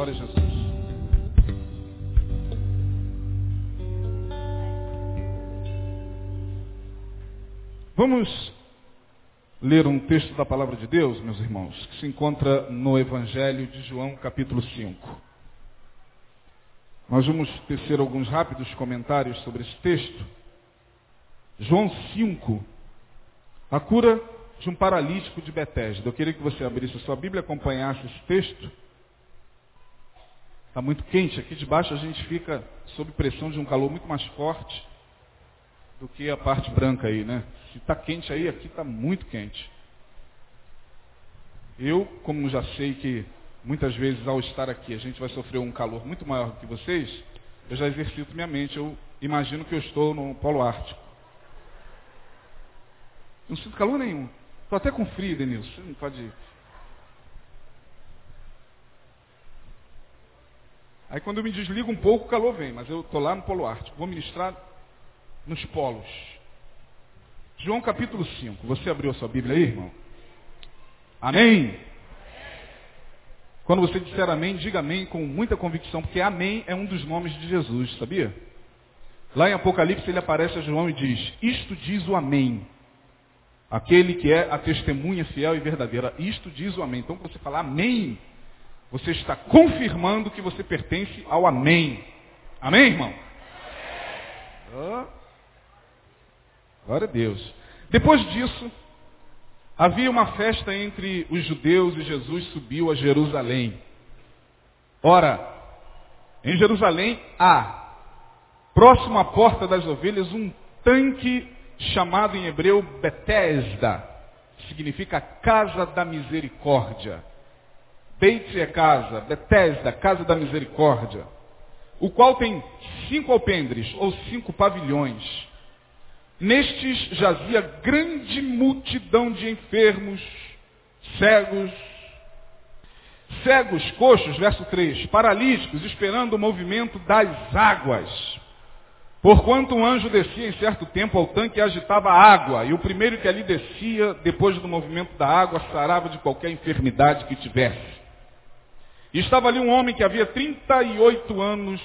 Glória a Jesus. Vamos ler um texto da palavra de Deus, meus irmãos, que se encontra no Evangelho de João, capítulo 5. Nós vamos tecer alguns rápidos comentários sobre esse texto. João 5, a cura de um paralítico de Betesda. Eu queria que você abrisse a sua Bíblia e acompanhasse esse texto. Está muito quente. Aqui debaixo a gente fica sob pressão de um calor muito mais forte do que a parte branca aí, né? Se está quente aí, aqui está muito quente. Eu, como já sei que muitas vezes ao estar aqui a gente vai sofrer um calor muito maior do que vocês, eu já exercito minha mente. Eu imagino que eu estou no Polo Ártico. Não sinto calor nenhum. Estou até com frio, Denilson. Você não pode. Aí quando eu me desligo um pouco, o calor vem, mas eu estou lá no Polo Ártico. Vou ministrar nos polos. João capítulo 5. Você abriu a sua Bíblia aí, irmão? Amém? Quando você disser amém, diga amém com muita convicção, porque amém é um dos nomes de Jesus, sabia? Lá em Apocalipse ele aparece a João e diz, isto diz o amém. Aquele que é a testemunha fiel e verdadeira. Isto diz o amém. Então, quando você falar amém, você está confirmando que você pertence ao amém. Amém, irmão? Oh. Glória a Deus. Depois disso, havia uma festa entre os judeus e Jesus subiu a Jerusalém. Ora, em Jerusalém há, próximo à porta das ovelhas, um tanque chamado em hebreu Betesda, significa casa da misericórdia. Beit é casa, Betesda, casa da misericórdia, o qual tem cinco alpendres, ou cinco pavilhões. Nestes jazia grande multidão de enfermos, cegos, cegos, coxos, verso 3, paralíticos, esperando o movimento das águas. Porquanto um anjo descia em certo tempo ao tanque e agitava a água, e o primeiro que ali descia, depois do movimento da água, sarava de qualquer enfermidade que tivesse. E estava ali um homem que havia 38 anos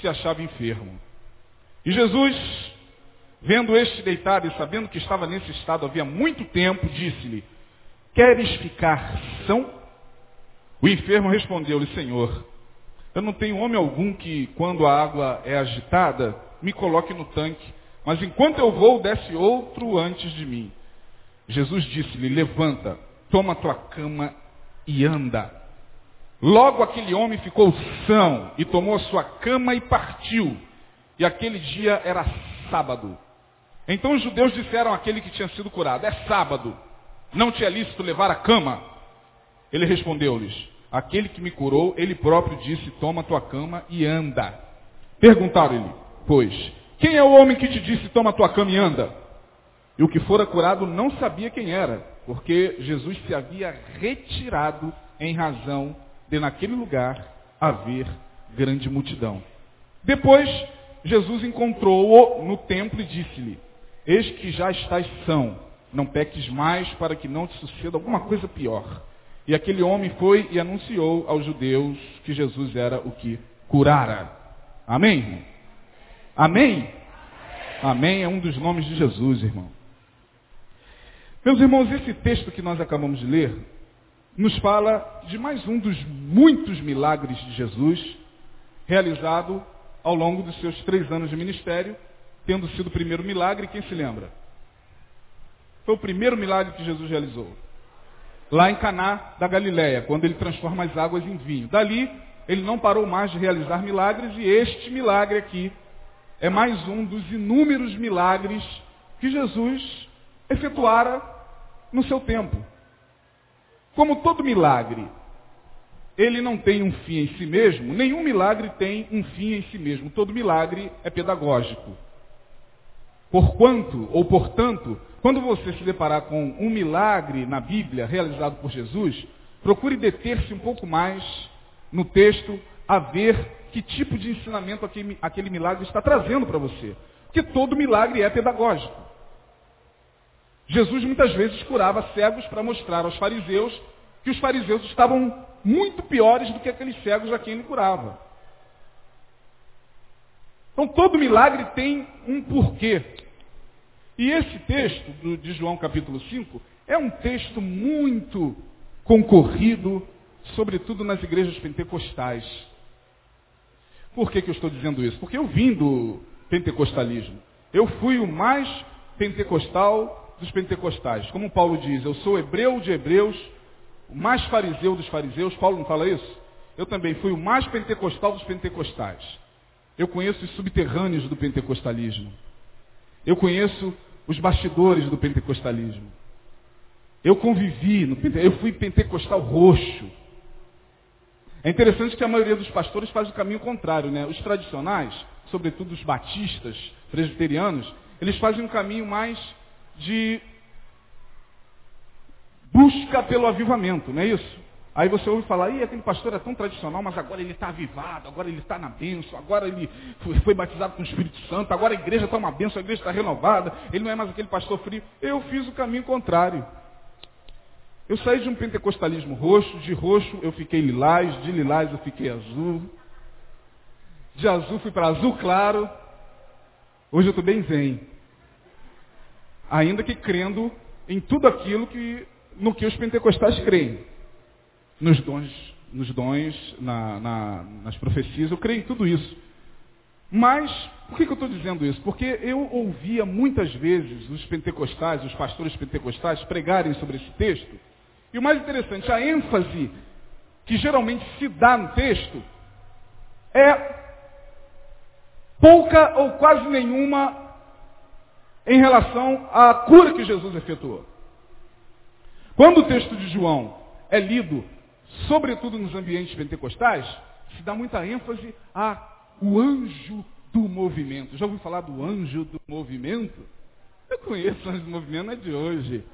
se achava enfermo. E Jesus, Vendo este deitado e sabendo que estava nesse estado havia muito tempo, disse-lhe, queres ficar são? O enfermo respondeu-lhe, Senhor, eu não tenho homem algum que, quando a água é agitada, me coloque no tanque, mas enquanto eu vou, desce outro antes de mim. Jesus disse-lhe, levanta, toma tua cama e anda. Logo aquele homem ficou são e tomou sua cama e partiu. E aquele dia era sábado. Então os judeus disseram àquele que tinha sido curado, é sábado, não te é lícito levar a cama? Ele respondeu-lhes, aquele que me curou, ele próprio disse, toma tua cama e anda. Perguntaram-lhe, pois, quem é o homem que te disse, toma tua cama e anda? E o que fora curado não sabia quem era, porque Jesus se havia retirado em razão de naquele lugar haver grande multidão. Depois, Jesus encontrou-o no templo e disse-lhe, Eis que já estás são, não peques mais para que não te suceda alguma coisa pior. E aquele homem foi e anunciou aos judeus que Jesus era o que curara. Amém? Amém? Amém é um dos nomes de Jesus, irmão. Meus irmãos, esse texto que nós acabamos de ler nos fala de mais um dos muitos milagres de Jesus realizado ao longo dos seus três anos de ministério tendo sido o primeiro milagre, quem se lembra? Foi o primeiro milagre que Jesus realizou. Lá em Caná da Galileia, quando ele transforma as águas em vinho. Dali, ele não parou mais de realizar milagres e este milagre aqui é mais um dos inúmeros milagres que Jesus efetuara no seu tempo. Como todo milagre, ele não tem um fim em si mesmo, nenhum milagre tem um fim em si mesmo. Todo milagre é pedagógico. Porquanto, ou portanto, quando você se deparar com um milagre na Bíblia realizado por Jesus, procure deter-se um pouco mais no texto a ver que tipo de ensinamento aquele, aquele milagre está trazendo para você. Porque todo milagre é pedagógico. Jesus muitas vezes curava cegos para mostrar aos fariseus que os fariseus estavam muito piores do que aqueles cegos a quem ele curava. Então todo milagre tem um porquê. E esse texto de João capítulo 5 é um texto muito concorrido, sobretudo nas igrejas pentecostais. Por que, que eu estou dizendo isso? Porque eu vim do pentecostalismo. Eu fui o mais pentecostal dos pentecostais. Como Paulo diz, eu sou hebreu de hebreus, o mais fariseu dos fariseus. Paulo não fala isso? Eu também fui o mais pentecostal dos pentecostais. Eu conheço os subterrâneos do pentecostalismo. Eu conheço os bastidores do pentecostalismo. Eu convivi, no, eu fui pentecostal roxo. É interessante que a maioria dos pastores faz o caminho contrário, né? Os tradicionais, sobretudo os batistas, presbiterianos, eles fazem um caminho mais de busca pelo avivamento, não é isso? Aí você ouve falar, Ih, aquele pastor é tão tradicional, mas agora ele está avivado, agora ele está na bênção, agora ele foi batizado com o Espírito Santo, agora a igreja está uma bênção, a igreja está renovada, ele não é mais aquele pastor frio. Eu fiz o caminho contrário. Eu saí de um pentecostalismo roxo, de roxo eu fiquei lilás, de lilás eu fiquei azul, de azul fui para azul claro, hoje eu estou bem zen. Ainda que crendo em tudo aquilo que, no que os pentecostais creem. Nos dons, nos dons na, na, nas profecias, eu creio em tudo isso. Mas, por que, que eu estou dizendo isso? Porque eu ouvia muitas vezes os pentecostais, os pastores pentecostais, pregarem sobre esse texto, e o mais interessante, a ênfase que geralmente se dá no texto é pouca ou quase nenhuma em relação à cura que Jesus efetuou. Quando o texto de João é lido, sobretudo nos ambientes pentecostais, se dá muita ênfase ao anjo do movimento. Já ouviu falar do anjo do movimento? Eu conheço o anjo do movimento, não é de hoje.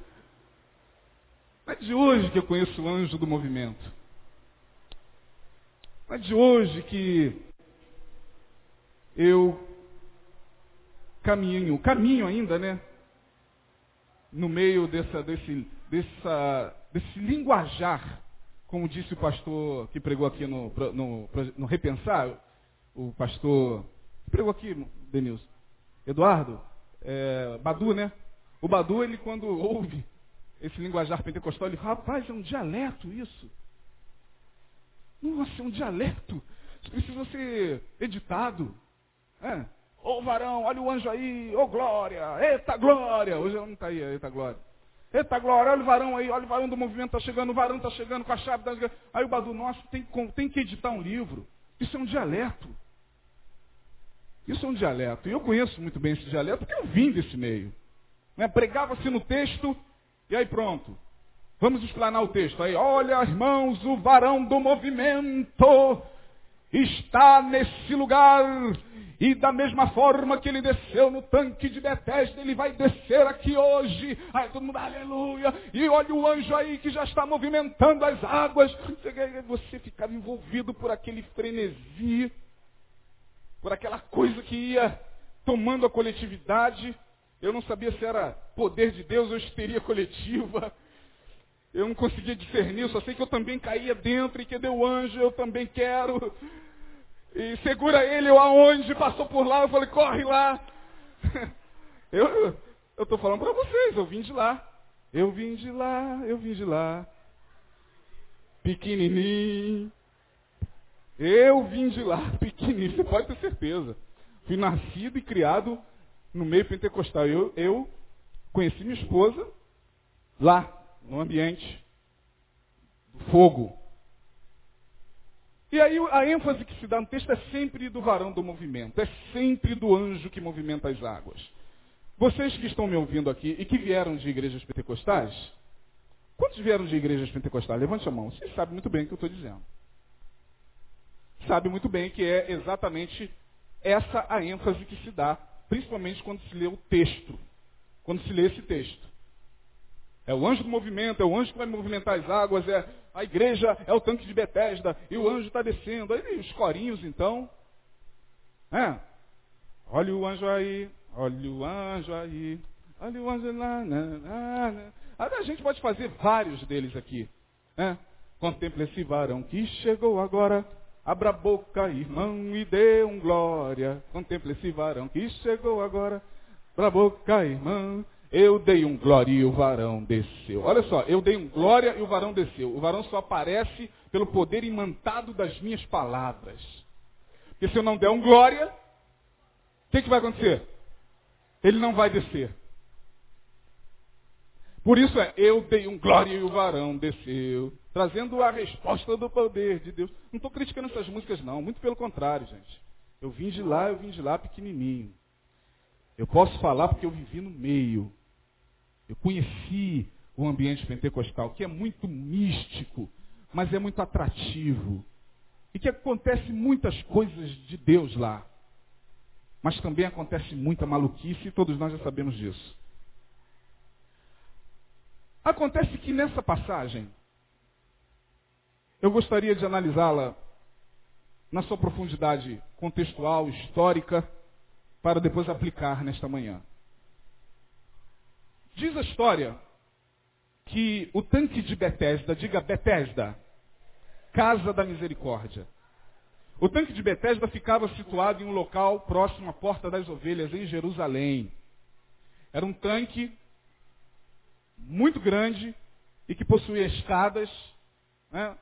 Não é de hoje que eu conheço o anjo do movimento. Não é de hoje que eu caminho, caminho ainda, né? No meio dessa, desse, dessa, desse linguajar, como disse o pastor que pregou aqui no, no, no Repensar, o pastor que pregou aqui, Denilson, Eduardo, é, Badu, né? O Badu, ele quando ouve esse linguajar pentecostal, ele fala, rapaz, é um dialeto isso. Nossa, é um dialeto. Isso precisa ser editado. É. Ô varão, olha o anjo aí, ô glória, eita glória. Hoje não está aí, eita glória. Eita glória, olha o varão aí, olha o varão do movimento está chegando, o varão está chegando com a chave. Tá aí o Badu, nossa, tem, tem que editar um livro. Isso é um dialeto. Isso é um dialeto. E eu conheço muito bem esse dialeto porque eu vim desse meio. Né? Pregava-se no texto e aí pronto. Vamos explanar o texto aí. Olha, irmãos, o varão do movimento está nesse lugar. E da mesma forma que ele desceu no tanque de Betesda, ele vai descer aqui hoje. Aí todo mundo, aleluia. E olha o anjo aí que já está movimentando as águas. Você ficava envolvido por aquele frenesi, por aquela coisa que ia tomando a coletividade. Eu não sabia se era poder de Deus ou histeria coletiva. Eu não conseguia discernir, só sei que eu também caía dentro e que deu anjo, eu também quero. E segura ele, eu aonde, passou por lá, eu falei, corre lá. Eu estou falando para vocês, eu vim de lá. Eu vim de lá, eu vim de lá. Pequenininho. Eu vim de lá, pequenininho, você pode ter certeza. Fui nascido e criado no meio pentecostal. Eu, eu conheci minha esposa lá, no ambiente do fogo. E aí a ênfase que se dá no texto é sempre do varão do movimento, é sempre do anjo que movimenta as águas. Vocês que estão me ouvindo aqui e que vieram de igrejas pentecostais, quantos vieram de igrejas pentecostais? Levante a mão. Vocês sabem muito bem o que eu estou dizendo. Sabe muito bem que é exatamente essa a ênfase que se dá principalmente quando se lê o texto, quando se lê esse texto. É o anjo do movimento, é o anjo que vai movimentar as águas, é a igreja, é o tanque de Betesda, e o anjo está descendo. Aí os corinhos, então. É. Olha o anjo aí, olha o anjo aí, olha o anjo lá. Na. A gente pode fazer vários deles aqui. É. Contemple esse varão que chegou agora. Abra a boca, irmão, e dê um glória. Contemple esse varão que chegou agora. Abra a boca, irmão. Eu dei um glória e o varão desceu. Olha só, eu dei um glória e o varão desceu. O varão só aparece pelo poder imantado das minhas palavras. Porque se eu não der um glória, o que, que vai acontecer? Ele não vai descer. Por isso é, eu dei um glória e o varão desceu trazendo a resposta do poder de Deus. Não estou criticando essas músicas, não. Muito pelo contrário, gente. Eu vim de lá, eu vim de lá pequenininho. Eu posso falar porque eu vivi no meio. Eu conheci o ambiente pentecostal, que é muito místico, mas é muito atrativo. E que acontece muitas coisas de Deus lá. Mas também acontece muita maluquice e todos nós já sabemos disso. Acontece que nessa passagem, eu gostaria de analisá-la na sua profundidade contextual, histórica, para depois aplicar nesta manhã. Diz a história que o tanque de Betesda, diga Betesda, Casa da Misericórdia. O tanque de Betesda ficava situado em um local próximo à Porta das Ovelhas, em Jerusalém. Era um tanque muito grande e que possuía escadas, né,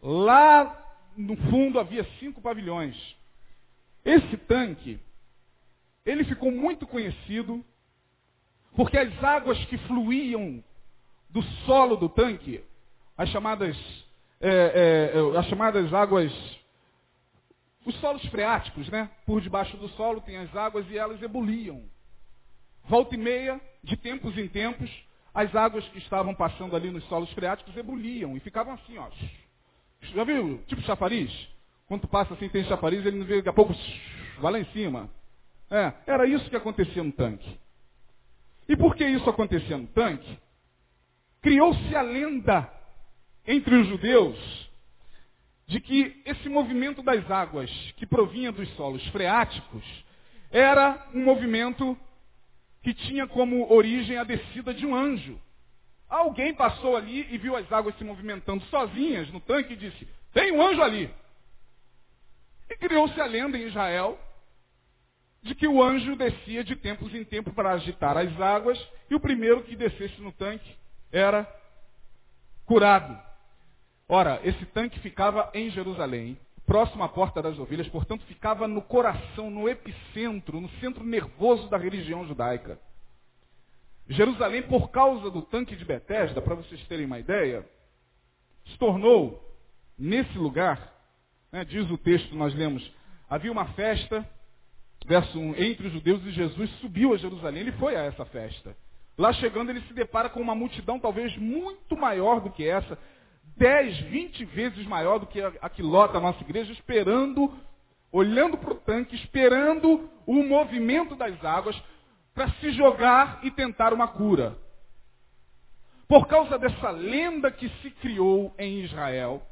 Lá no fundo havia cinco pavilhões. Esse tanque, ele ficou muito conhecido porque as águas que fluíam do solo do tanque, as chamadas, é, é, as chamadas águas, os solos freáticos, né? Por debaixo do solo tem as águas e elas ebuliam. Volta e meia, de tempos em tempos, as águas que estavam passando ali nos solos freáticos ebuliam e ficavam assim, ó, já viu? Tipo chafariz? Quando passa assim, tem chafariz, ele daqui a pouco vai lá em cima. É, era isso que acontecia no tanque. E por que isso acontecia no tanque? Criou-se a lenda entre os judeus de que esse movimento das águas que provinha dos solos freáticos era um movimento que tinha como origem a descida de um anjo. Alguém passou ali e viu as águas se movimentando sozinhas no tanque e disse: Tem um anjo ali. E criou-se a lenda em Israel de que o anjo descia de tempos em tempos para agitar as águas e o primeiro que descesse no tanque era curado. Ora, esse tanque ficava em Jerusalém, próximo à porta das ovelhas, portanto ficava no coração, no epicentro, no centro nervoso da religião judaica. Jerusalém, por causa do tanque de Betesda, para vocês terem uma ideia, se tornou, nesse lugar, né, diz o texto, nós lemos, havia uma festa, verso 1, entre os judeus e Jesus subiu a Jerusalém, ele foi a essa festa. Lá chegando, ele se depara com uma multidão talvez muito maior do que essa, 10, 20 vezes maior do que a, a que lota a nossa igreja, esperando, olhando para o tanque, esperando o movimento das águas, para se jogar e tentar uma cura. Por causa dessa lenda que se criou em Israel,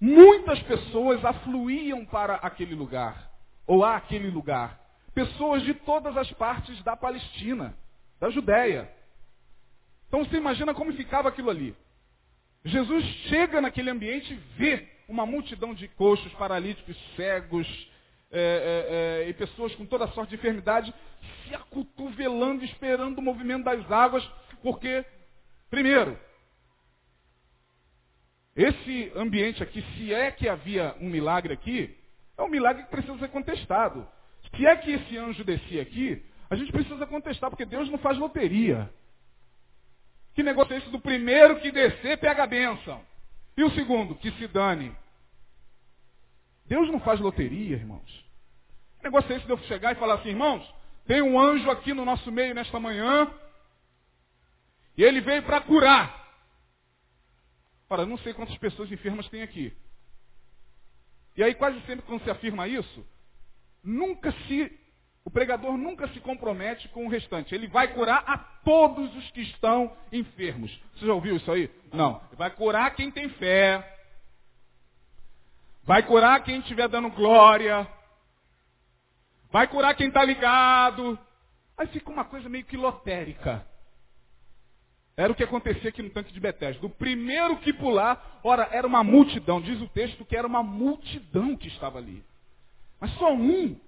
muitas pessoas afluíam para aquele lugar, ou àquele lugar. Pessoas de todas as partes da Palestina, da Judéia. Então você imagina como ficava aquilo ali. Jesus chega naquele ambiente e vê uma multidão de coxos, paralíticos, cegos, é, é, é, e pessoas com toda sorte de enfermidade se acotovelando, esperando o movimento das águas, porque, primeiro, esse ambiente aqui, se é que havia um milagre aqui, é um milagre que precisa ser contestado. Se é que esse anjo descia aqui, a gente precisa contestar, porque Deus não faz loteria. Que negócio é esse do primeiro que descer pega a bênção? E o segundo, que se dane. Deus não faz loteria, irmãos. Que negócio é esse de eu chegar e falar assim, irmãos, tem um anjo aqui no nosso meio nesta manhã. E ele veio para curar. Ora, não sei quantas pessoas enfermas tem aqui. E aí quase sempre quando se afirma isso, nunca se, o pregador nunca se compromete com o restante. Ele vai curar a todos os que estão enfermos. Você já ouviu isso aí? Não. Ele vai curar quem tem fé. Vai curar quem estiver dando glória. Vai curar quem está ligado. Aí fica uma coisa meio que lotérica. Era o que acontecia aqui no tanque de Betesda. O primeiro que pular, ora, era uma multidão. Diz o texto que era uma multidão que estava ali. Mas só um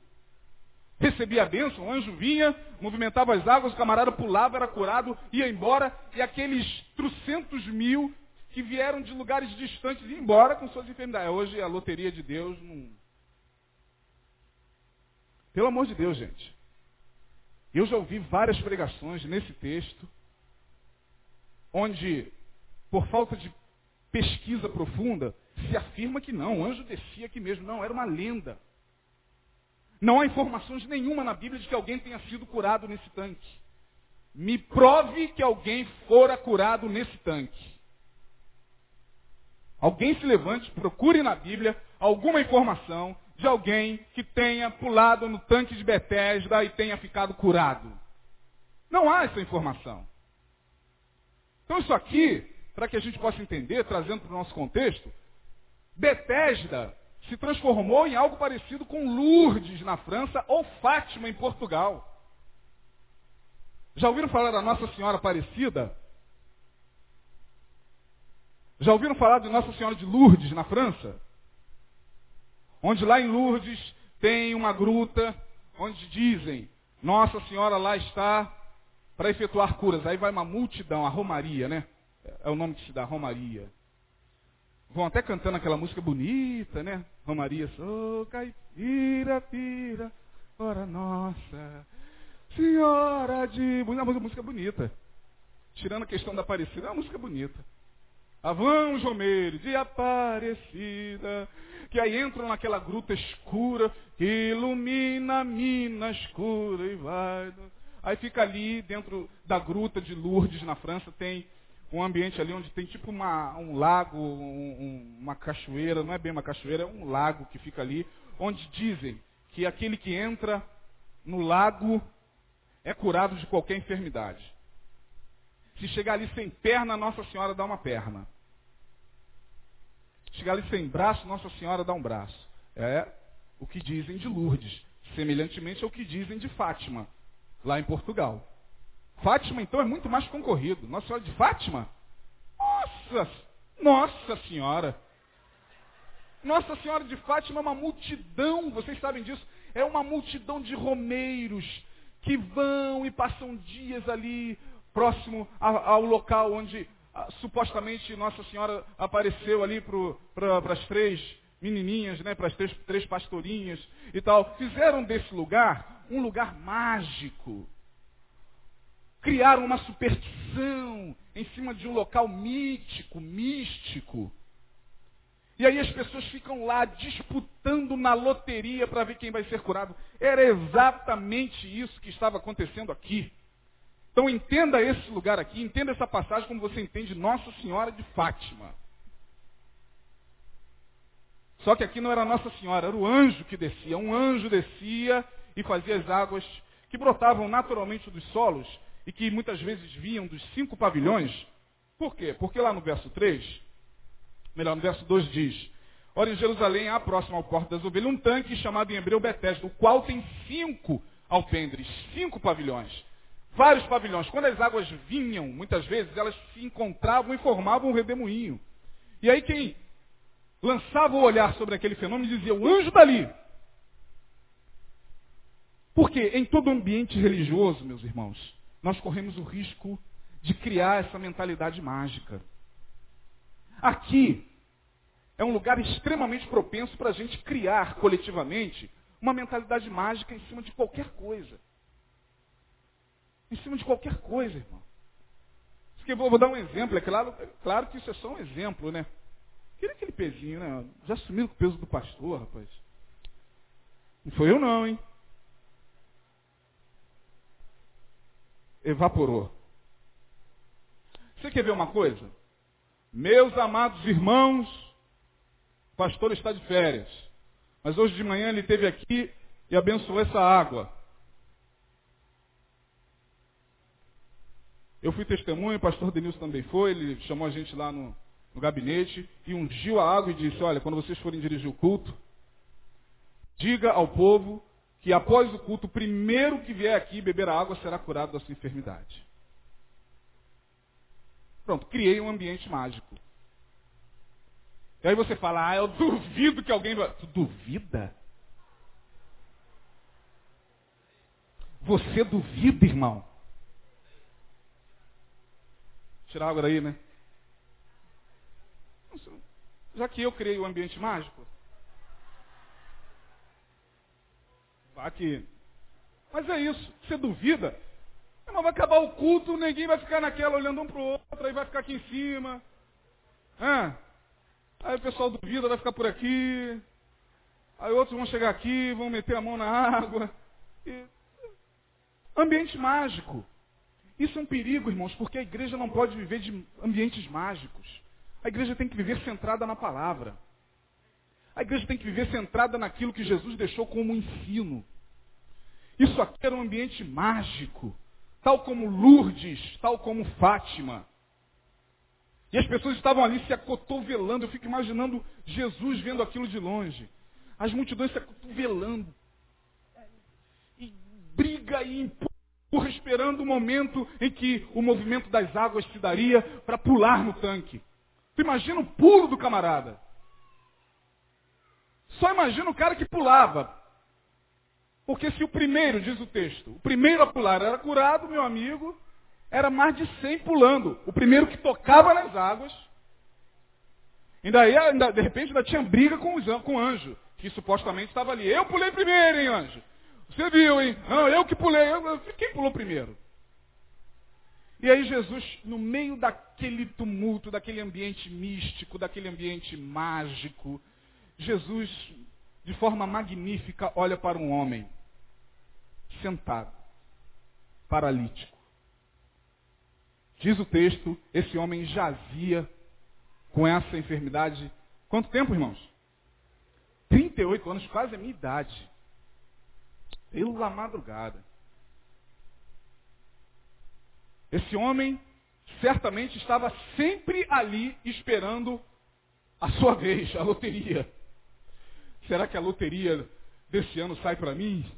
recebia a bênção, o anjo vinha, movimentava as águas, o camarada pulava, era curado, ia embora, e aqueles trocentos mil que vieram de lugares distantes iam embora com suas enfermidades. Hoje a loteria de Deus não. Pelo amor de Deus, gente. Eu já ouvi várias pregações nesse texto, onde, por falta de pesquisa profunda, se afirma que não, o anjo descia aqui mesmo. Não, era uma lenda. Não há informações nenhuma na Bíblia de que alguém tenha sido curado nesse tanque. Me prove que alguém fora curado nesse tanque. Alguém se levante, procure na Bíblia alguma informação de alguém que tenha pulado no tanque de Betesda e tenha ficado curado. Não há essa informação. Então isso aqui, para que a gente possa entender, trazendo para o nosso contexto, Betesda se transformou em algo parecido com Lourdes na França ou Fátima em Portugal. Já ouviram falar da Nossa Senhora Aparecida? Já ouviram falar de Nossa Senhora de Lourdes na França? Onde lá em Lourdes tem uma gruta onde dizem Nossa Senhora lá está para efetuar curas. Aí vai uma multidão, a Romaria, né? É o nome que se dá, Romaria. Vão até cantando aquela música bonita, né? Romaria, sou caipira, pira, ora nossa, senhora de... Uma música bonita. Tirando a questão da Aparecida, é uma música bonita. Avão Jomeiro, de Aparecida, que aí entram naquela gruta escura, que ilumina a mina escura e vai... Aí fica ali, dentro da gruta de Lourdes, na França, tem um ambiente ali onde tem tipo uma, um lago, um, uma cachoeira, não é bem uma cachoeira, é um lago que fica ali, onde dizem que aquele que entra no lago é curado de qualquer enfermidade. Se chegar ali sem perna, Nossa Senhora dá uma perna. Chegar ali sem braço, Nossa Senhora dá um braço. É o que dizem de Lourdes. Semelhantemente ao que dizem de Fátima, lá em Portugal. Fátima, então, é muito mais concorrido. Nossa Senhora de Fátima? Nossa, Nossa Senhora. Nossa Senhora de Fátima é uma multidão, vocês sabem disso. É uma multidão de romeiros que vão e passam dias ali próximo ao local onde ah, supostamente Nossa Senhora apareceu ali para as três menininhas, né, para as três, três pastorinhas e tal. Fizeram desse lugar um lugar mágico criaram uma superstição em cima de um local mítico, místico. E aí as pessoas ficam lá disputando na loteria para ver quem vai ser curado. Era exatamente isso que estava acontecendo aqui. Então entenda esse lugar aqui, entenda essa passagem como você entende Nossa Senhora de Fátima. Só que aqui não era Nossa Senhora, era o anjo que descia. Um anjo descia e fazia as águas que brotavam naturalmente dos solos e que muitas vezes vinham dos cinco pavilhões. Por quê? Porque lá no verso 3, melhor, no verso 2 diz, Ora, em Jerusalém há próximo ao Porto das Ovelhas um tanque chamado em hebreu Betesda, o qual tem cinco alpendres, cinco pavilhões. Vários pavilhões. Quando as águas vinham, muitas vezes, elas se encontravam e formavam um redemoinho. E aí quem lançava o olhar sobre aquele fenômeno dizia, o anjo dali. Porque em todo ambiente religioso, meus irmãos, nós corremos o risco de criar essa mentalidade mágica. Aqui é um lugar extremamente propenso para a gente criar coletivamente uma mentalidade mágica em cima de qualquer coisa. Em cima de qualquer coisa, irmão. Vou dar um exemplo, é claro, é claro que isso é só um exemplo, né? Queria aquele pezinho, né? Já sumiu com o peso do pastor, rapaz. Não foi eu não, hein? evaporou. Você quer ver uma coisa? Meus amados irmãos, o pastor está de férias. Mas hoje de manhã ele esteve aqui e abençoou essa água. Eu fui testemunha, o pastor Denilson também foi, ele chamou a gente lá no, no gabinete e ungiu a água e disse, olha, quando vocês forem dirigir o culto, diga ao povo que após o culto, o primeiro que vier aqui beber a água será curado da sua enfermidade. Pronto, criei um ambiente mágico. E aí você fala, ah, eu duvido que alguém. Tu duvida? Você duvida, irmão? Tirar água daí, né? Já que eu criei o ambiente mágico, vá que. Mas é isso. Você duvida? Mas vai acabar o culto, ninguém vai ficar naquela olhando um para o outro, aí vai ficar aqui em cima. Ah, aí o pessoal duvida, vai ficar por aqui. Aí outros vão chegar aqui, vão meter a mão na água. E... Ambiente mágico. Isso é um perigo, irmãos, porque a igreja não pode viver de ambientes mágicos. A igreja tem que viver centrada na palavra. A igreja tem que viver centrada naquilo que Jesus deixou como ensino. Isso aqui era um ambiente mágico, tal como Lourdes, tal como Fátima. E as pessoas estavam ali se acotovelando. Eu fico imaginando Jesus vendo aquilo de longe. As multidões se acotovelando. E briga e empurra, esperando o momento em que o movimento das águas se daria para pular no tanque. Tu imagina o pulo do camarada. Só imagina o cara que pulava. Porque se o primeiro, diz o texto, o primeiro a pular era curado, meu amigo, era mais de 100 pulando. O primeiro que tocava nas águas. Ainda, aí, ainda de repente ainda tinha briga com, os, com o anjo, que supostamente estava ali. Eu pulei primeiro, hein, anjo? Você viu, hein? Não, eu que pulei. Eu, quem pulou primeiro? E aí Jesus, no meio daquele tumulto, daquele ambiente místico, daquele ambiente mágico, Jesus, de forma magnífica, olha para um homem sentado, paralítico. Diz o texto, esse homem jazia com essa enfermidade. Quanto tempo, irmãos? 38 anos, quase a minha idade. Pela madrugada. Esse homem certamente estava sempre ali esperando a sua vez, a loteria. Será que a loteria desse ano sai para mim?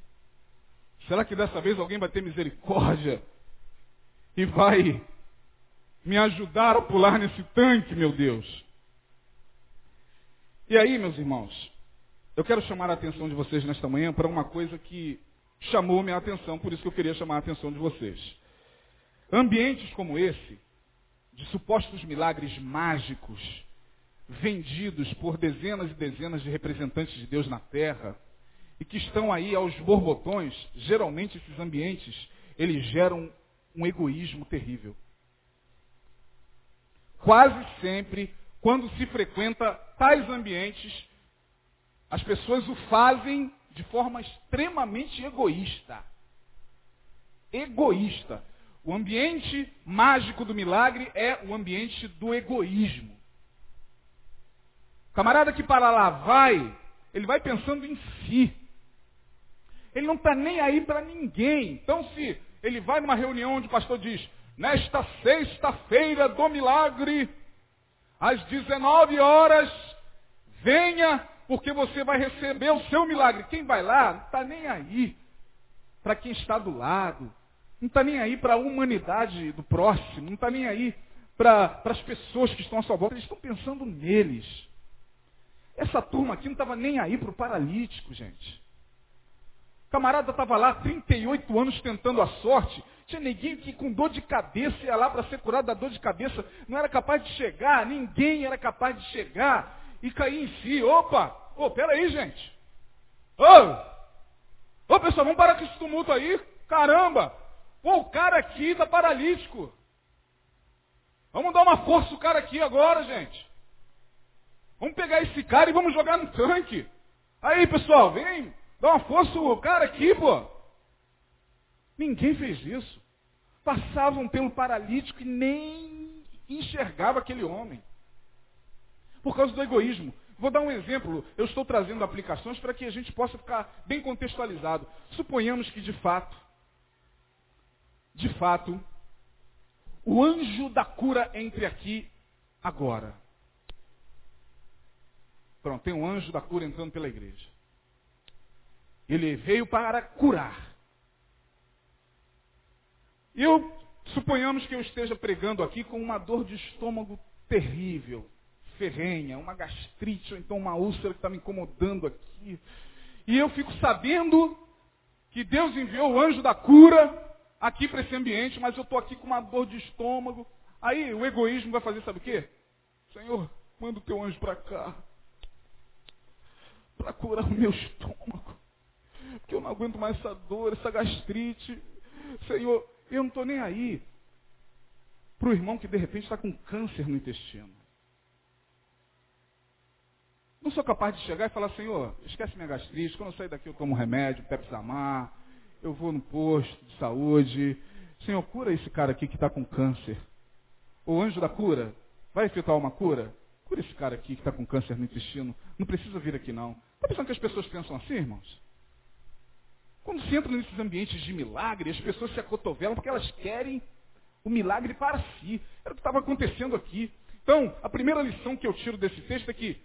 Será que dessa vez alguém vai ter misericórdia e vai me ajudar a pular nesse tanque, meu Deus? E aí, meus irmãos, eu quero chamar a atenção de vocês nesta manhã para uma coisa que chamou minha atenção, por isso que eu queria chamar a atenção de vocês. Ambientes como esse, de supostos milagres mágicos, vendidos por dezenas e dezenas de representantes de Deus na terra, e que estão aí aos borbotões, geralmente esses ambientes, eles geram um egoísmo terrível. Quase sempre, quando se frequenta tais ambientes, as pessoas o fazem de forma extremamente egoísta. Egoísta. O ambiente mágico do milagre é o ambiente do egoísmo. O camarada que para lá vai, ele vai pensando em si. Ele não está nem aí para ninguém. Então, se ele vai numa reunião onde o pastor diz, nesta sexta-feira do milagre, às 19 horas, venha, porque você vai receber o seu milagre. Quem vai lá não está nem aí para quem está do lado. Não está nem aí para a humanidade do próximo, não está nem aí para as pessoas que estão à sua volta, eles estão pensando neles. Essa turma aqui não estava nem aí para o paralítico, gente. O camarada estava lá 38 anos tentando a sorte. Tinha neguinho que com dor de cabeça ia lá para ser curado da dor de cabeça. Não era capaz de chegar, ninguém era capaz de chegar. E cair em si. Opa! Ô, oh, peraí, gente. Ô! Oh! Ô, pessoal, vamos parar com esse tumulto aí. Caramba! Pô, o cara aqui está paralítico. Vamos dar uma força o cara aqui agora, gente. Vamos pegar esse cara e vamos jogar no tanque. Aí, pessoal, vem, dá uma força o cara aqui, pô. Ninguém fez isso. Passavam pelo paralítico e nem enxergava aquele homem. Por causa do egoísmo. Vou dar um exemplo. Eu estou trazendo aplicações para que a gente possa ficar bem contextualizado. Suponhamos que, de fato, de fato, o anjo da cura entre aqui agora. Pronto, tem um anjo da cura entrando pela igreja. Ele veio para curar. Eu Suponhamos que eu esteja pregando aqui com uma dor de estômago terrível, ferrenha, uma gastrite ou então uma úlcera que está me incomodando aqui. E eu fico sabendo que Deus enviou o anjo da cura aqui para esse ambiente, mas eu estou aqui com uma dor de estômago. Aí o egoísmo vai fazer, sabe o quê? Senhor, manda o teu anjo para cá. Para curar o meu estômago. Porque eu não aguento mais essa dor, essa gastrite. Senhor, eu não estou nem aí para o irmão que de repente está com câncer no intestino. Não sou capaz de chegar e falar, Senhor, esquece minha gastrite, quando eu sair daqui eu tomo remédio, Pepsamar, eu vou no posto de saúde. Senhor, cura esse cara aqui que está com câncer. O anjo da cura, vai efetuar uma cura? Cura esse cara aqui que está com câncer no intestino. Não precisa vir aqui não. Está pensando que as pessoas pensam assim, irmãos? Quando se entra nesses ambientes de milagre, as pessoas se acotovelam porque elas querem o milagre para si. Era o que estava acontecendo aqui. Então, a primeira lição que eu tiro desse texto é que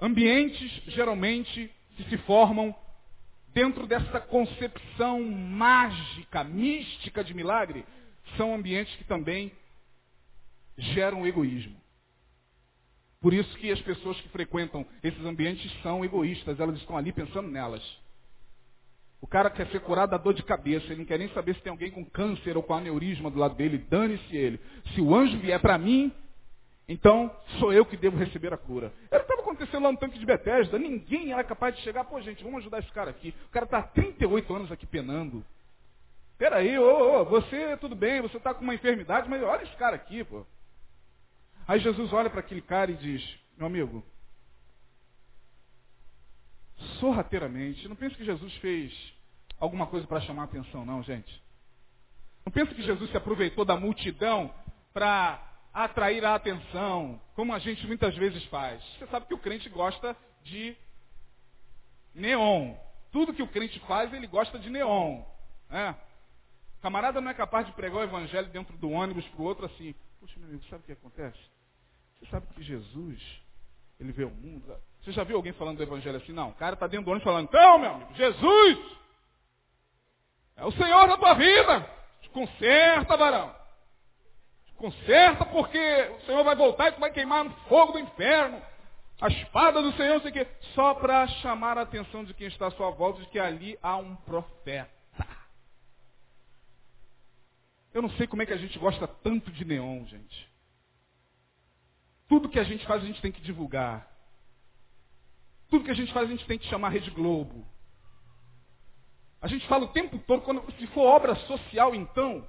ambientes geralmente se formam dentro dessa concepção mágica, mística de milagre, são ambientes que também geram egoísmo. Por isso que as pessoas que frequentam esses ambientes são egoístas, elas estão ali pensando nelas. O cara quer ser curado da dor de cabeça, ele não quer nem saber se tem alguém com câncer ou com aneurisma do lado dele, dane-se ele. Se o anjo vier para mim, então sou eu que devo receber a cura. Era o que estava acontecendo lá no tanque de Bethesda. Ninguém era capaz de chegar, pô gente, vamos ajudar esse cara aqui. O cara está há 38 anos aqui penando. Peraí, ô, ô, você, tudo bem, você está com uma enfermidade, mas olha esse cara aqui, pô. Aí Jesus olha para aquele cara e diz, meu amigo, sorrateiramente, não pense que Jesus fez alguma coisa para chamar a atenção, não, gente. Não pense que Jesus se aproveitou da multidão para atrair a atenção, como a gente muitas vezes faz. Você sabe que o crente gosta de neon. Tudo que o crente faz, ele gosta de neon. Né? O camarada não é capaz de pregar o evangelho dentro do ônibus para o outro assim. Poxa, meu amigo, sabe o que acontece? Você sabe que Jesus, ele vê o mundo. Você já viu alguém falando do evangelho assim? Não, o cara está dentro do ônibus falando, então, meu amigo, Jesus é o Senhor da tua vida. Conserta, varão. Conserta porque o Senhor vai voltar e tu vai queimar no fogo do inferno. A espada do Senhor, sei que, só para chamar a atenção de quem está à sua volta de que ali há um profeta. Eu não sei como é que a gente gosta tanto de neon, gente. Tudo que a gente faz, a gente tem que divulgar. Tudo que a gente faz, a gente tem que chamar Rede Globo. A gente fala o tempo todo, quando, se for obra social, então,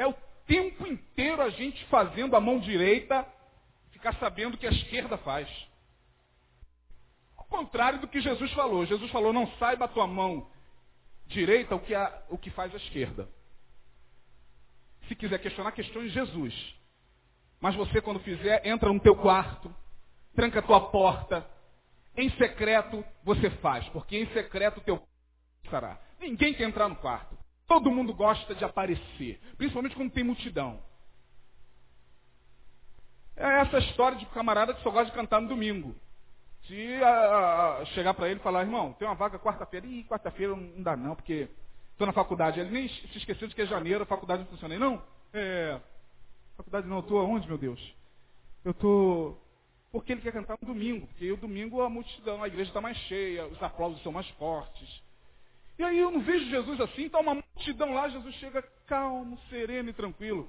é o tempo inteiro a gente fazendo a mão direita ficar sabendo o que a esquerda faz. Ao contrário do que Jesus falou. Jesus falou, não saiba a tua mão direita o que, a, o que faz a esquerda. Se quiser questionar, questione Jesus. Mas você, quando fizer, entra no teu quarto, tranca a tua porta. Em secreto você faz, porque em secreto teu estará. Ninguém quer entrar no quarto. Todo mundo gosta de aparecer, principalmente quando tem multidão. É essa história de camarada que só gosta de cantar no domingo. Se a, a, chegar para ele e falar, irmão, tem uma vaga quarta-feira, ih, quarta-feira não dá não, porque estou na faculdade. Ele nem se esqueceu de que é janeiro, a faculdade não funciona. não, é, faculdade não, eu estou aonde, meu Deus? Eu estou... Porque ele quer cantar no domingo, porque o domingo a multidão, a igreja está mais cheia, os aplausos são mais fortes. E aí eu não vejo Jesus assim, está uma multidão lá, Jesus chega calmo, sereno e tranquilo.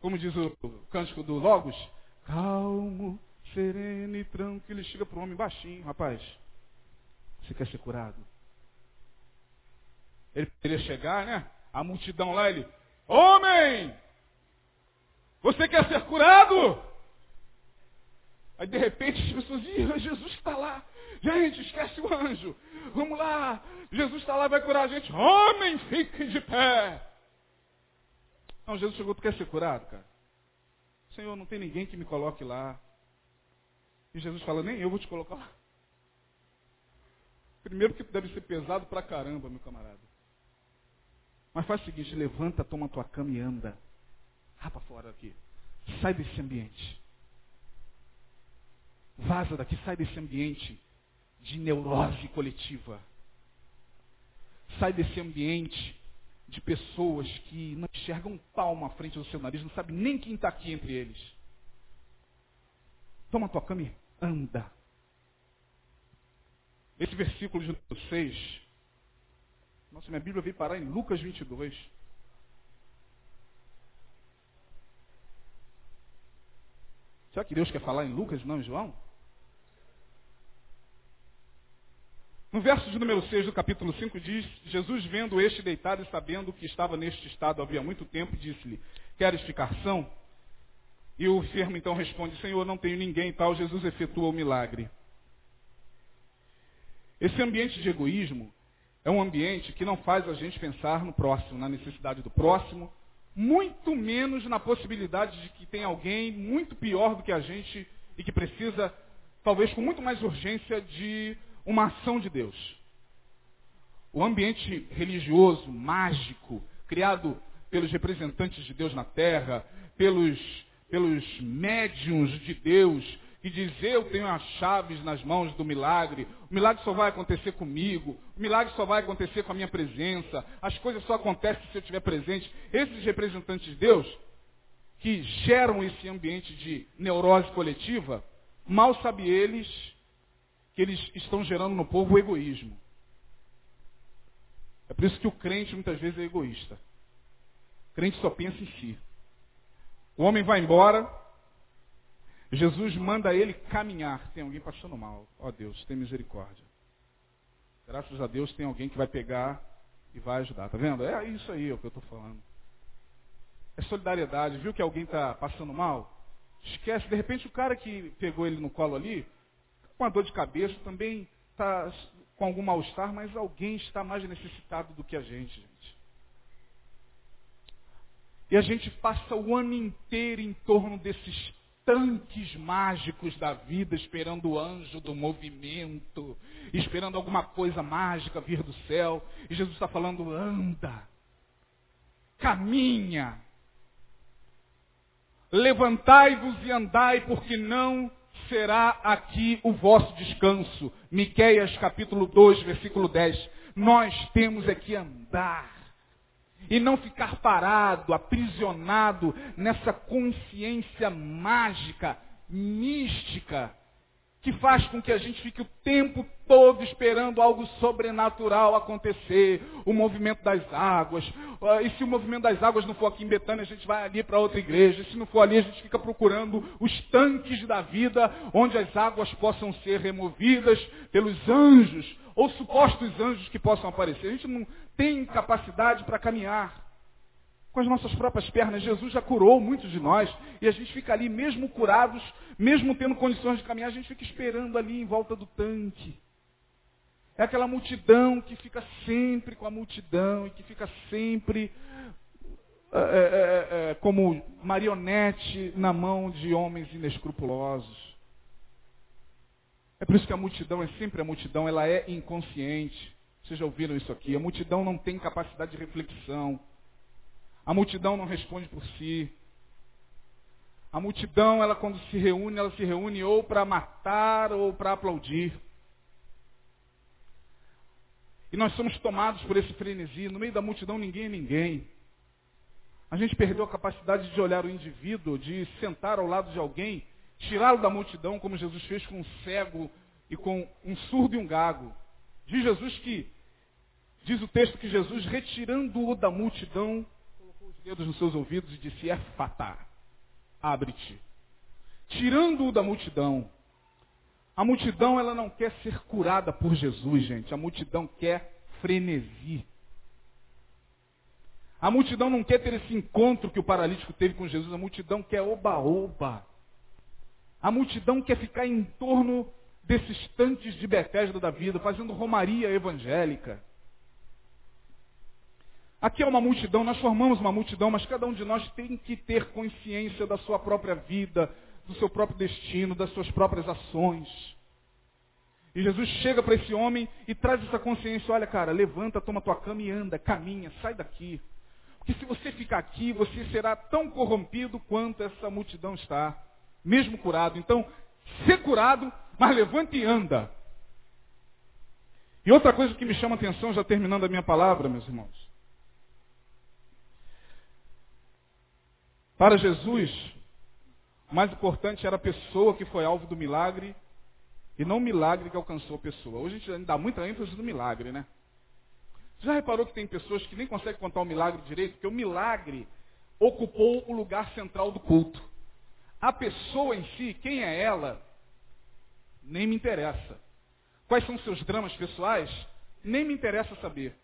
Como diz o cântico do Logos, calmo, sereno e tranquilo. Ele chega para o homem baixinho, rapaz, você quer ser curado? Ele poderia chegar, né? A multidão lá, ele, homem, você quer ser curado? Aí de repente as pessoas Jesus está lá. Gente, esquece o anjo. Vamos lá. Jesus está lá vai curar a gente. Homem, fique de pé. Não, Jesus chegou, tu quer ser curado, cara? Senhor, não tem ninguém que me coloque lá. E Jesus fala, nem eu vou te colocar lá. Primeiro que deve ser pesado pra caramba, meu camarada. Mas faz o seguinte, levanta, toma tua cama e anda. Rapa fora aqui. Sai desse ambiente. Vaza daqui, sai desse ambiente de neurose coletiva. Sai desse ambiente de pessoas que não enxergam um palmo à frente do seu nariz, não sabe nem quem está aqui entre eles. Toma tua cama e anda. Esse versículo de número 6, nossa, minha Bíblia veio parar em Lucas 22. Será que Deus quer falar em Lucas, não em João? No verso de número 6 do capítulo 5 diz, Jesus vendo este deitado e sabendo que estava neste estado havia muito tempo, disse-lhe, queres ficar são? E o enfermo então responde, Senhor, não tenho ninguém e tal. Jesus efetua o milagre. Esse ambiente de egoísmo é um ambiente que não faz a gente pensar no próximo, na necessidade do próximo, muito menos na possibilidade de que tem alguém muito pior do que a gente e que precisa, talvez com muito mais urgência, de uma ação de Deus. O ambiente religioso, mágico, criado pelos representantes de Deus na terra, pelos, pelos médiums de Deus, que diz, eu tenho as chaves nas mãos do milagre, o milagre só vai acontecer comigo, o milagre só vai acontecer com a minha presença, as coisas só acontecem se eu estiver presente. Esses representantes de Deus, que geram esse ambiente de neurose coletiva, mal sabe eles que eles estão gerando no povo o egoísmo. É por isso que o crente muitas vezes é egoísta. O crente só pensa em si. O homem vai embora, Jesus manda ele caminhar. Tem alguém passando mal. Ó oh, Deus, tem misericórdia. Graças a Deus tem alguém que vai pegar e vai ajudar. Tá vendo? É isso aí o que eu estou falando. É solidariedade. Viu que alguém está passando mal? Esquece. De repente o cara que pegou ele no colo ali com a dor de cabeça, também está com algum mal-estar, mas alguém está mais necessitado do que a gente, gente. E a gente passa o ano inteiro em torno desses tanques mágicos da vida, esperando o anjo do movimento, esperando alguma coisa mágica vir do céu. E Jesus está falando: anda, caminha, levantai-vos e andai, porque não será aqui o vosso descanso. Miqueias capítulo 2, versículo 10. Nós temos é que andar. E não ficar parado, aprisionado nessa consciência mágica, mística, que faz com que a gente fique o tempo todo esperando algo sobrenatural acontecer, o movimento das águas. Ah, e se o movimento das águas não for aqui em Betânia, a gente vai ali para outra igreja. E se não for ali, a gente fica procurando os tanques da vida, onde as águas possam ser removidas pelos anjos, ou supostos anjos que possam aparecer. A gente não tem capacidade para caminhar com as nossas próprias pernas. Jesus já curou muitos de nós. E a gente fica ali, mesmo curados, mesmo tendo condições de caminhar, a gente fica esperando ali em volta do tanque. É aquela multidão que fica sempre com a multidão e que fica sempre é, é, é, como marionete na mão de homens inescrupulosos. É por isso que a multidão é sempre a multidão, ela é inconsciente. Vocês já ouviram isso aqui? A multidão não tem capacidade de reflexão. A multidão não responde por si. A multidão, ela quando se reúne, ela se reúne ou para matar ou para aplaudir. E nós somos tomados por esse frenesi. No meio da multidão ninguém é ninguém. A gente perdeu a capacidade de olhar o indivíduo, de sentar ao lado de alguém, tirá-lo da multidão, como Jesus fez com um cego e com um surdo e um gago. Diz Jesus que, diz o texto que Jesus, retirando-o da multidão, dedos nos seus ouvidos e disse, é fatá, abre-te. Tirando-o da multidão. A multidão, ela não quer ser curada por Jesus, gente. A multidão quer frenesi. A multidão não quer ter esse encontro que o paralítico teve com Jesus. A multidão quer oba-oba. A multidão quer ficar em torno desses tanques de Bethesda da vida, fazendo romaria evangélica. Aqui é uma multidão, nós formamos uma multidão, mas cada um de nós tem que ter consciência da sua própria vida, do seu próprio destino, das suas próprias ações. E Jesus chega para esse homem e traz essa consciência, olha cara, levanta, toma tua cama e anda, caminha, sai daqui. Porque se você ficar aqui, você será tão corrompido quanto essa multidão está, mesmo curado. Então, ser curado, mas levanta e anda. E outra coisa que me chama a atenção, já terminando a minha palavra, meus irmãos, Para Jesus, o mais importante era a pessoa que foi alvo do milagre e não o milagre que alcançou a pessoa. Hoje a gente dá muita ênfase no milagre, né? Já reparou que tem pessoas que nem conseguem contar o milagre direito? Porque o milagre ocupou o lugar central do culto. A pessoa em si, quem é ela, nem me interessa. Quais são seus dramas pessoais? Nem me interessa saber.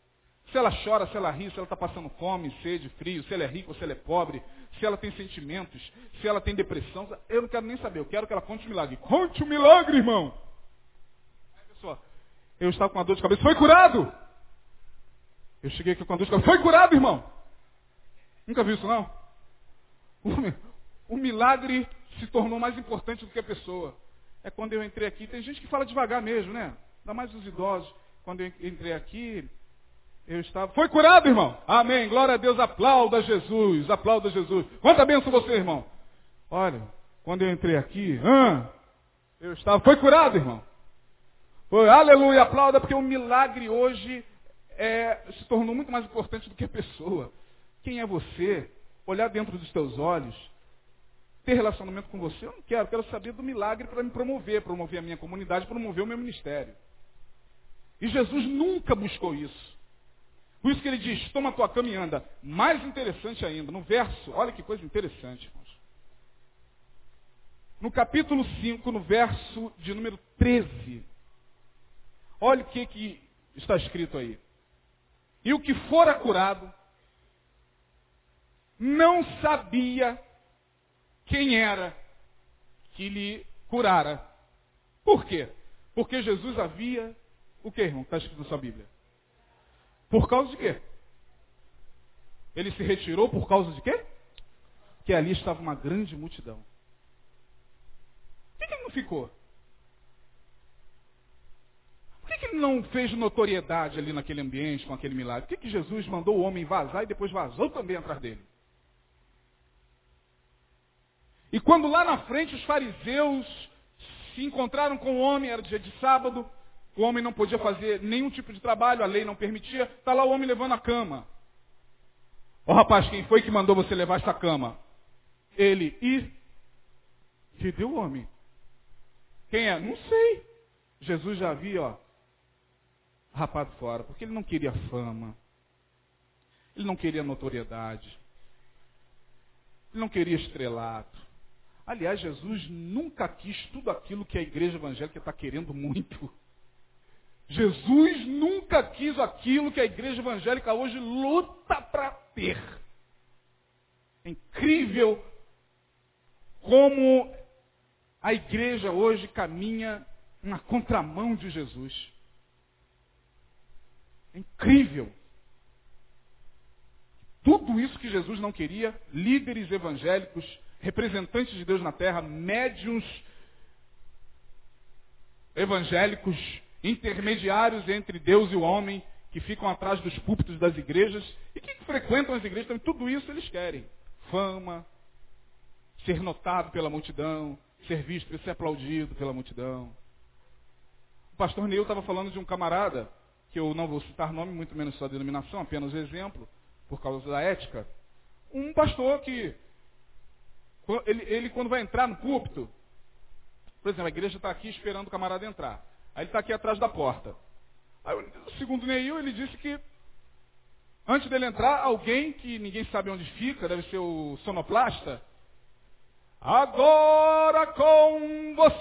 Se ela chora, se ela ri, se ela está passando fome, sede, frio, se ela é rica ou se ela é pobre, se ela tem sentimentos, se ela tem depressão, eu não quero nem saber, eu quero que ela conte o um milagre. Conte o um milagre, irmão! Aí, pessoa, eu estava com uma dor de cabeça, foi curado! Eu cheguei aqui com uma dor de cabeça, foi curado, irmão! Nunca viu isso, não? O milagre se tornou mais importante do que a pessoa. É quando eu entrei aqui, tem gente que fala devagar mesmo, né? Ainda mais os idosos. Quando eu entrei aqui, eu estava. Foi curado, irmão? Amém. Glória a Deus. Aplauda Jesus. Aplauda Jesus. Quanta bênção você, irmão. Olha, quando eu entrei aqui, ah, eu estava. Foi curado, irmão. Foi, aleluia, aplauda, porque o milagre hoje é, se tornou muito mais importante do que a pessoa. Quem é você? Olhar dentro dos teus olhos, ter relacionamento com você, eu não quero, quero saber do milagre para me promover, promover a minha comunidade, promover o meu ministério. E Jesus nunca buscou isso. Por isso que ele diz, toma tua cama e anda. Mais interessante ainda, no verso, olha que coisa interessante, irmãos. No capítulo 5, no verso de número 13. Olha o que, que está escrito aí. E o que fora curado não sabia quem era que lhe curara. Por quê? Porque Jesus havia, o que, irmão? Está escrito na sua Bíblia. Por causa de quê? Ele se retirou por causa de quê? Que ali estava uma grande multidão. Por que, ele não ficou? Por que, ele não fez notoriedade ali naquele ambiente, com aquele milagre? Por que, Jesus mandou o homem vazar e depois vazou também atrás dele? E quando lá na frente os fariseus se encontraram com o homem, era dia de sábado, o homem não podia fazer nenhum tipo de trabalho, a lei não permitia, está lá o homem levando a cama. Ó oh, rapaz, quem foi que mandou você levar essa cama? Ele, e? Que deu o homem? Quem é? Não sei. Jesus já havia, ó, rapado fora, porque ele não queria fama. Ele não queria notoriedade. Ele não queria estrelato. Aliás, Jesus nunca quis tudo aquilo que a igreja evangélica está querendo muito. Jesus nunca quis aquilo que a igreja evangélica hoje luta para ter. É incrível como a igreja hoje caminha na contramão de Jesus. É incrível. Tudo isso que Jesus não queria, líderes evangélicos representantes de Deus na terra, médiums evangélicos, intermediários entre Deus e o homem, que ficam atrás dos púlpitos das igrejas e que frequentam as igrejas também. Tudo isso eles querem. Fama, ser notado pela multidão, ser visto, ser aplaudido pela multidão. O pastor Neil estava falando de um camarada, que eu não vou citar nome, muito menos sua denominação, apenas exemplo, por causa da ética. Um pastor que ele, ele, quando vai entrar no púlpito, por exemplo, a igreja está aqui esperando o camarada entrar. Aí ele está aqui atrás da porta. Aí, segundo Neil, ele disse que antes dele entrar, alguém que ninguém sabe onde fica, deve ser o sonoplasta, agora com vocês.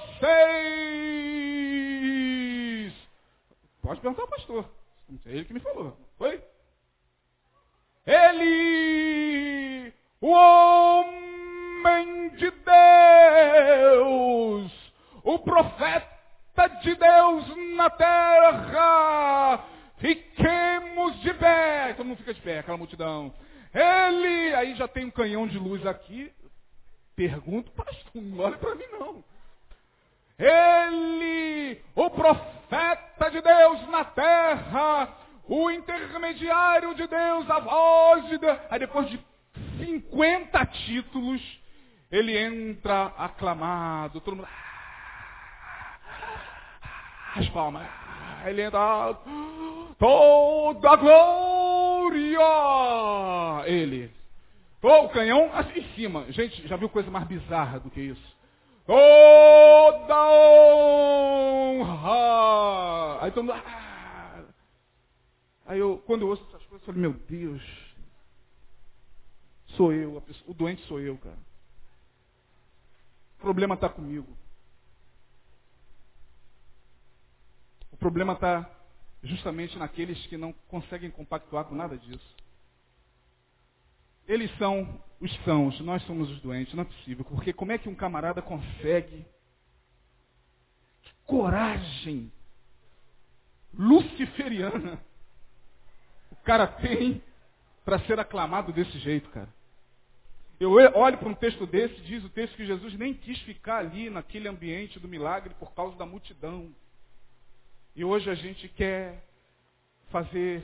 Pode perguntar ao pastor. É ele que me falou. Foi? Ele, o homem de Deus, o profeta de Deus na terra. Fiquemos de pé. Todo mundo fica de pé, aquela multidão. Ele, aí já tem um canhão de luz aqui. Pergunto, pastor, não olha para mim não. Ele, o profeta de Deus na terra, o intermediário de Deus, a voz de Deus. Aí depois de 50 títulos, ele entra aclamado, todo mundo. As palmas. Ele entra. Toda glória! Ele. O canhão assim em cima. Gente, já viu coisa mais bizarra do que isso? Toda honra! Aí todo mundo. Ah! Aí eu, quando eu ouço essas coisas, eu falo, meu Deus, sou eu, pessoa, o doente sou eu, cara. O problema está comigo. Problema está justamente naqueles que não conseguem compactuar com nada disso. Eles são os sãos, nós somos os doentes, não é possível. Porque como é que um camarada consegue que coragem luciferiana o cara tem para ser aclamado desse jeito, cara? Eu olho para um texto desse, diz o texto que Jesus nem quis ficar ali naquele ambiente do milagre por causa da multidão. E hoje a gente quer fazer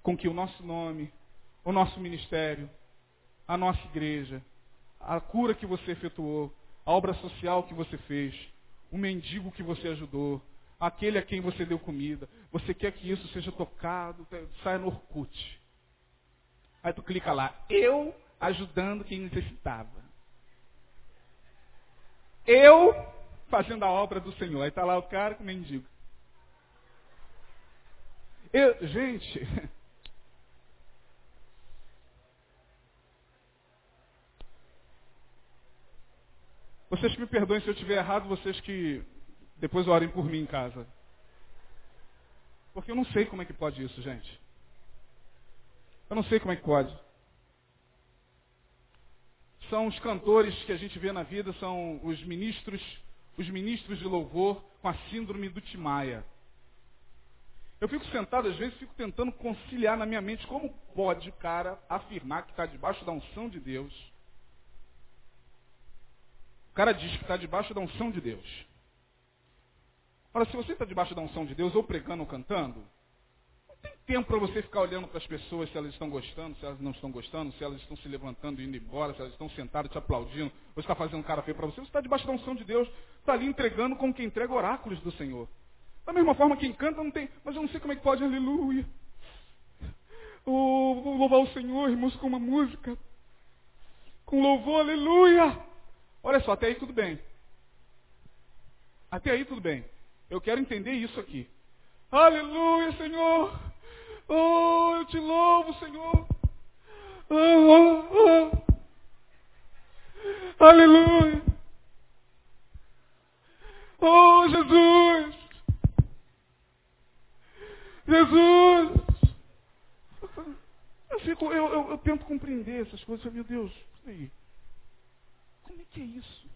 com que o nosso nome, o nosso ministério, a nossa igreja, a cura que você efetuou, a obra social que você fez, o mendigo que você ajudou, aquele a quem você deu comida. Você quer que isso seja tocado, saia no Orkut. Aí tu clica lá, eu ajudando quem necessitava. Eu fazendo a obra do Senhor. Aí está lá o cara com o mendigo. Eu, gente, vocês me perdoem se eu estiver errado, vocês que depois orem por mim em casa. Porque eu não sei como é que pode isso, gente. Eu não sei como é que pode são os cantores que a gente vê na vida, são os ministros, os ministros de louvor com a síndrome do Timaya. Eu fico sentado, às vezes, fico tentando conciliar na minha mente como pode o cara afirmar que está debaixo da unção de Deus. O cara diz que está debaixo da unção de Deus. Ora, se você está debaixo da unção de Deus, ou pregando ou cantando, tem tempo para você ficar olhando para as pessoas se elas estão gostando, se elas não estão gostando, se elas estão se levantando indo embora, se elas estão sentadas te aplaudindo, ou está fazendo cara feio para você. Você está debaixo da unção de Deus, está ali entregando como quem entrega oráculos do Senhor. Da mesma forma, quem canta não tem, mas eu não sei como é que pode, aleluia. Oh, vou louvar o Senhor, irmãos, com uma música. Com louvor, aleluia. Olha só, até aí tudo bem. Até aí tudo bem. Eu quero entender isso aqui. Aleluia, Senhor. Oh, eu te louvo, Senhor. Oh, oh, oh. Aleluia. Oh, Jesus. Jesus. Eu, fico, eu, eu, eu tento compreender essas coisas. Meu Deus, aí. Como é que é isso?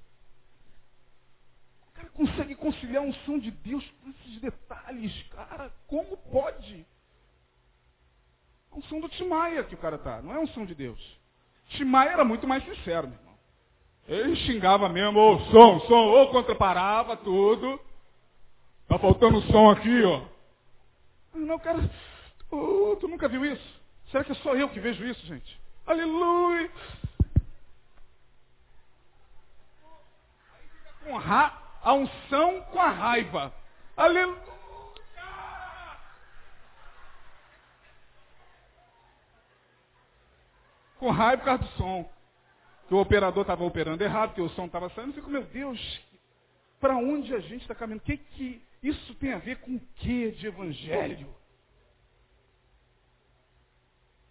O cara consegue conciliar a unção de Deus com esses detalhes, cara. Como pode? É um som do Timaya que o cara tá, não é um som de Deus. Timaya era muito mais sincero, meu irmão. Ele xingava mesmo, ô som, som, ou contraparava tudo. Tá faltando som aqui, ó. Não, cara, oh, tu nunca viu isso? Será que é só eu que vejo isso, gente? Aleluia! Com ra a unção com a raiva. Aleluia! com raiva por causa do som. Que o operador estava operando errado, que o som estava saindo. Eu fico, meu Deus, para onde a gente está caminhando? Que que isso tem a ver com o que de evangelho?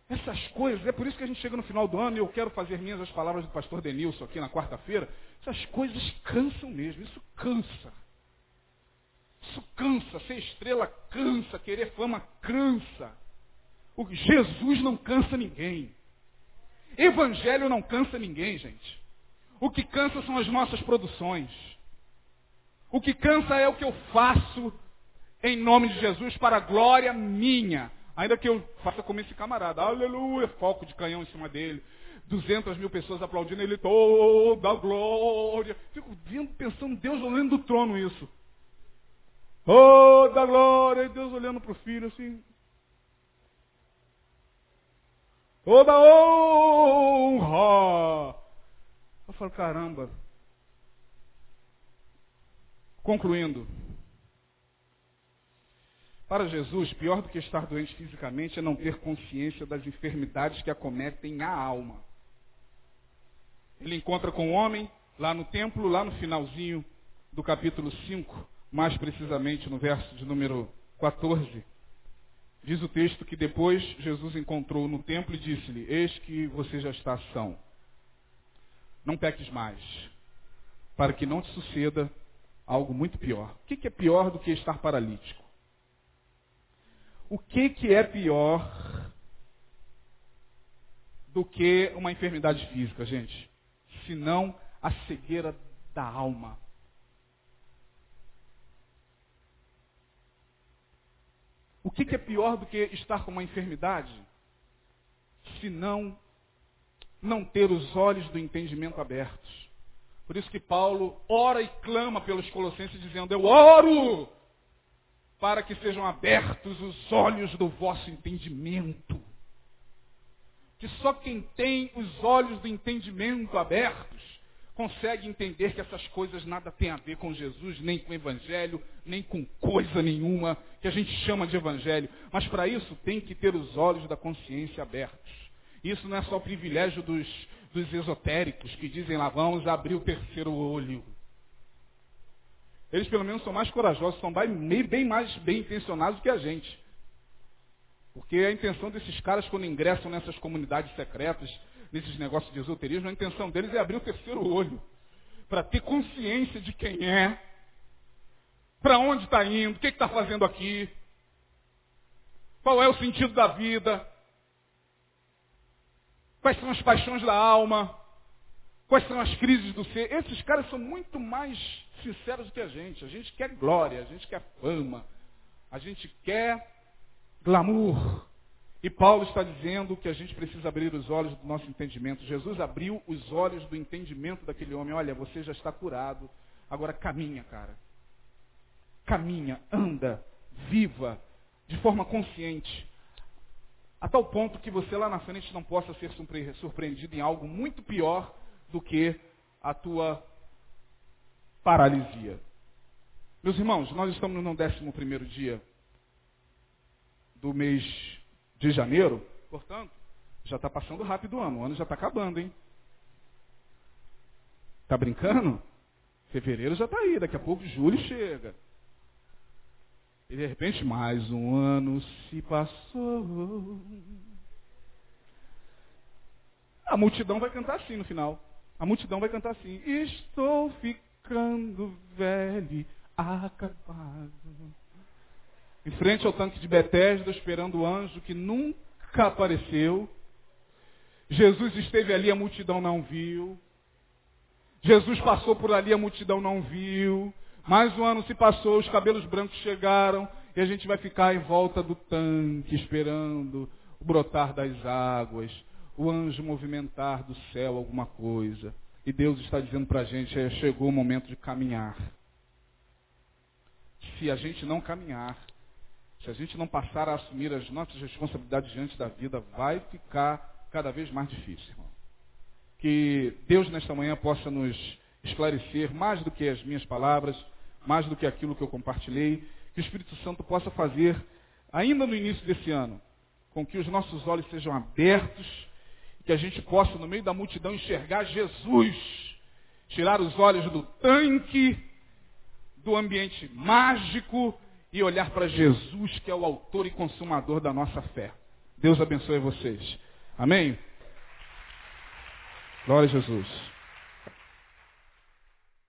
Essas coisas, é por isso que a gente chega no final do ano e eu quero fazer minhas as palavras do pastor Denilson aqui na quarta-feira. Essas coisas cansam mesmo, isso cansa. Isso cansa, ser estrela cansa, querer fama cansa. O Jesus não cansa ninguém. Evangelho não cansa ninguém, gente. O que cansa são as nossas produções. O que cansa é o que eu faço em nome de Jesus para a glória minha. Ainda que eu faça como esse camarada. Aleluia, foco de canhão em cima dele. 200 mil pessoas aplaudindo ele toda glória. Fico vendo, pensando, Deus olhando do trono isso. Toda glória, e Deus olhando para o filho assim. Toda honra. Eu falo, caramba. Concluindo. Para Jesus, pior do que estar doente fisicamente é não ter consciência das enfermidades que acometem a alma. ele encontra com o homem lá no templo, lá no finalzinho do capítulo 5, mais precisamente no verso de número 14. Diz o texto que depois Jesus encontrou no templo e disse-lhe: Eis que você já está são. Não peques mais, para que não te suceda algo muito pior. O que é pior do que estar paralítico? O que é pior do que uma enfermidade física, gente? Senão a cegueira da alma. O que, que é pior do que estar com uma enfermidade? Se não, não ter os olhos do entendimento abertos. Por isso que Paulo ora e clama pelos colossenses, dizendo: Eu oro para que sejam abertos os olhos do vosso entendimento. Que só quem tem os olhos do entendimento abertos consegue entender que essas coisas nada têm a ver com Jesus, nem com o Evangelho, nem com coisa nenhuma que a gente chama de Evangelho. Mas para isso tem que ter os olhos da consciência abertos. Isso não é só privilégio dos, dos esotéricos que dizem lá, vamos abrir o terceiro olho. Eles pelo menos são mais corajosos, são bem, mais bem intencionados do que a gente. Porque a intenção desses caras quando ingressam nessas comunidades secretas, nesses negócios de esoterismo, a intenção deles é abrir o terceiro olho. Para ter consciência de quem é, para onde está indo, o que está fazendo aqui, qual é o sentido da vida, quais são as paixões da alma, quais são as crises do ser. Esses caras são muito mais sinceros do que a gente. A gente quer glória, a gente quer fama, a gente quer glamour. E Paulo está dizendo que a gente precisa abrir os olhos do nosso entendimento. Jesus abriu os olhos do entendimento daquele homem. Olha, você já está curado. Agora caminha, cara. Caminha, anda, viva, de forma consciente. A tal ponto que você lá na frente não possa ser surpreendido em algo muito pior do que a tua paralisia. Meus irmãos, nós estamos no 11 primeiro dia do mês de janeiro, portanto, já está passando rápido o ano, o ano já está acabando, hein? Tá brincando? Fevereiro já está aí, daqui a pouco julho chega. E de repente mais um ano se passou. A multidão vai cantar assim no final. A multidão vai cantar assim. Estou ficando velho, acabado em frente ao tanque de Betesda, esperando o anjo que nunca apareceu. Jesus esteve ali, a multidão não viu. Jesus passou por ali, a multidão não viu. Mais um ano se passou, os cabelos brancos chegaram e a gente vai ficar em volta do tanque, esperando o brotar das águas, o anjo movimentar do céu alguma coisa. E Deus está dizendo para a gente, é, chegou o momento de caminhar. Se a gente não caminhar, se a gente não passar a assumir as nossas responsabilidades diante da vida, vai ficar cada vez mais difícil. Que Deus nesta manhã possa nos esclarecer mais do que as minhas palavras, mais do que aquilo que eu compartilhei, que o Espírito Santo possa fazer, ainda no início desse ano, com que os nossos olhos sejam abertos, que a gente possa, no meio da multidão, enxergar Jesus, tirar os olhos do tanque, do ambiente mágico, e olhar para Jesus, que é o autor e consumador da nossa fé. Deus abençoe vocês. Amém? Glória a Jesus.